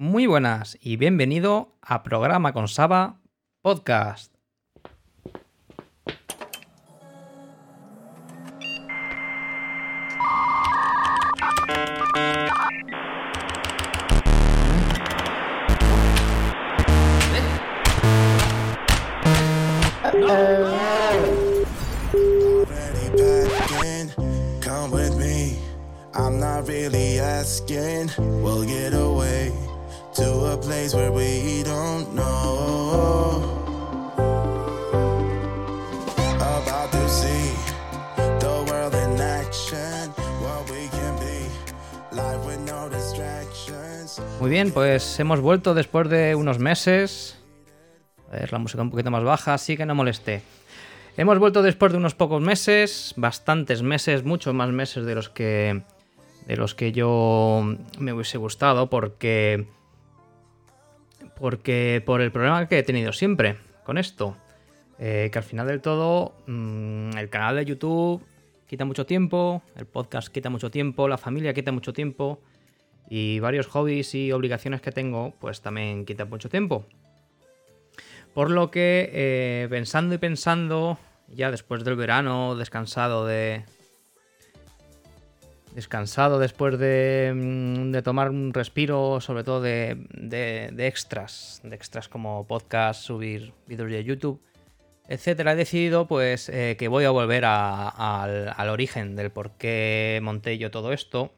Muy buenas y bienvenido a Programa con Saba Podcast. Get away Muy bien, pues hemos vuelto después de unos meses. A ver, la música un poquito más baja, así que no moleste. Hemos vuelto después de unos pocos meses, bastantes meses, muchos más meses de los que de los que yo me hubiese gustado, porque porque por el problema que he tenido siempre con esto, eh, que al final del todo mm, el canal de YouTube quita mucho tiempo, el podcast quita mucho tiempo, la familia quita mucho tiempo y varios hobbies y obligaciones que tengo, pues también quitan mucho tiempo. Por lo que, eh, pensando y pensando, ya después del verano, descansado de. Descansado después de, mm, de tomar un respiro, sobre todo de, extras, de extras como podcast, subir vídeos de YouTube, etcétera, he decidido pues eh, que voy a volver a- al, al origen del por qué monté yo todo esto.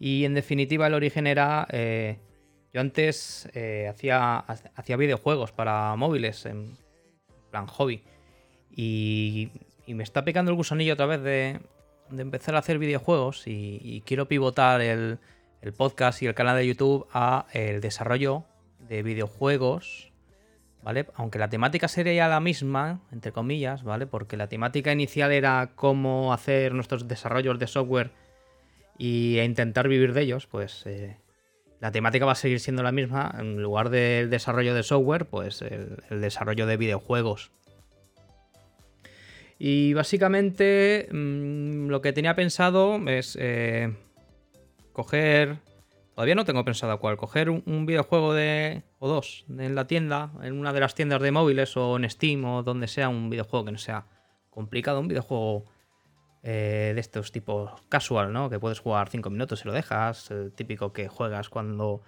Y en definitiva el origen era... eh, yo antes eh, hacía, hacía videojuegos para móviles, en plan hobby. Y, y me está picando el gusanillo otra vez de, de empezar a hacer videojuegos. Y, quiero pivotar el, el podcast y el canal de YouTube a el desarrollo de videojuegos. ¿Vale? Aunque la temática sería la misma, entre comillas, ¿vale? Porque la temática inicial era cómo hacer nuestros desarrollos de software y e intentar vivir de ellos, pues eh, la temática va a seguir siendo la misma. En lugar del desarrollo de software, pues el desarrollo de videojuegos. Y básicamente mm, lo que tenía pensado es eh, coger... Todavía no tengo pensado cuál. Coger un, videojuego de... o dos en la tienda, en una de las tiendas de móviles o en Steam o donde sea un videojuego que no sea complicado. Un videojuego eh, de estos tipos casual, ¿no? Que puedes jugar 5 minutos y lo dejas. El típico que juegas cuando,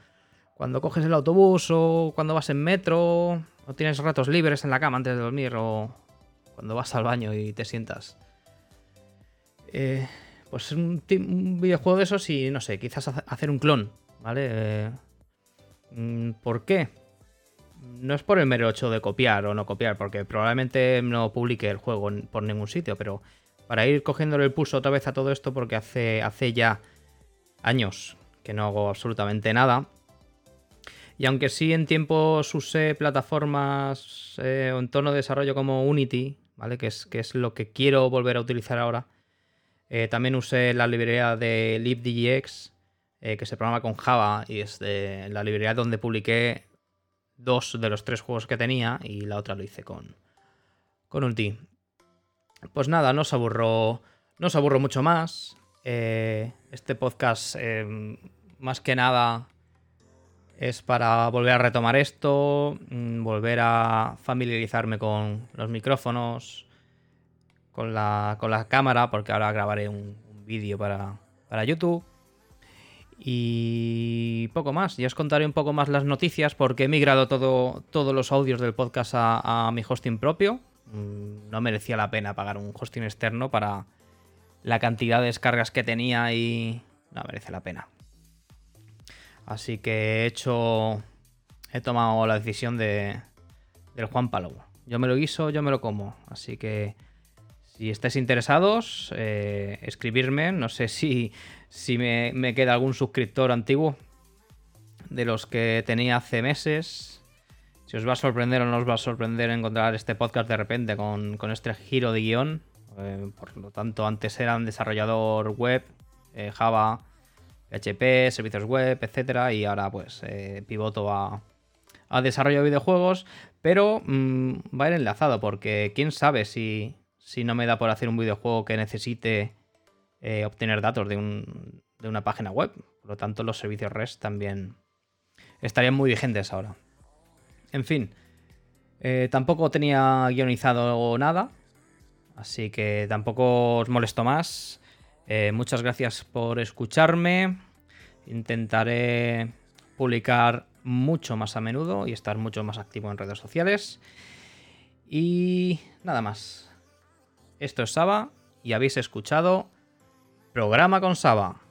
cuando coges el autobús o cuando vas en metro o tienes ratos libres en la cama antes de dormir o cuando vas al baño y te sientas. Eh, pues un, un videojuego de esos y no sé, quizás hace- hacer un clon, ¿vale? Eh, mm, ¿Por qué? No es por el mero hecho de copiar o no copiar, porque probablemente no publique el juego en- por ningún sitio, pero para ir cogiéndole el pulso otra vez a todo esto, porque hace, hace ya años que no hago absolutamente nada. Y aunque sí en tiempos usé plataformas eh, o entorno de desarrollo como Unity, ¿vale? Que es, que es lo que quiero volver a utilizar ahora. eh, también usé la librería de libdgx, eh, que se programa con Java y es de la librería donde publiqué dos de los tres juegos que tenía y la otra lo hice con, con Unity. Pues nada, no os aburro, no aburro mucho más. Eh, este podcast, eh, más que nada, es para volver a retomar esto, mm, volver a familiarizarme con los micrófonos, con la, con la cámara, porque ahora grabaré un, un vídeo para, para YouTube. Y poco más. Ya os contaré un poco más las noticias porque he migrado todo, todos los audios del podcast a, mi hosting propio. Mm, No merecía la pena pagar un hosting externo para la cantidad de descargas que tenía y no merece la pena. Así que he hecho. He tomado la decisión de. Del Juan Palau. Yo me lo guiso, yo me lo como. Así que. Si estáis interesados, eh, escribirme. No sé si, si me, me queda algún suscriptor antiguo de los que tenía hace meses. Si os va a sorprender o no os va a sorprender encontrar este podcast de repente con, con este giro de guion. Eh, por lo tanto, antes era un desarrollador web, eh, Java, PHP, servicios web, etcétera, y ahora pues eh, pivoto a, a desarrollo de videojuegos, pero mm, va a ir enlazado porque quién sabe si, si no me da por hacer un videojuego que necesite eh, obtener datos de, un- de una página web. Por lo tanto, los servicios REST también, estarían muy vigentes ahora. En fin, eh, tampoco tenía guionizado nada, así que tampoco os molesto más. Eh, muchas gracias por escucharme. Intentaré publicar mucho más a menudo y estar mucho más activo en redes sociales. Y nada más. Esto es Saba y habéis escuchado Programa con Saba.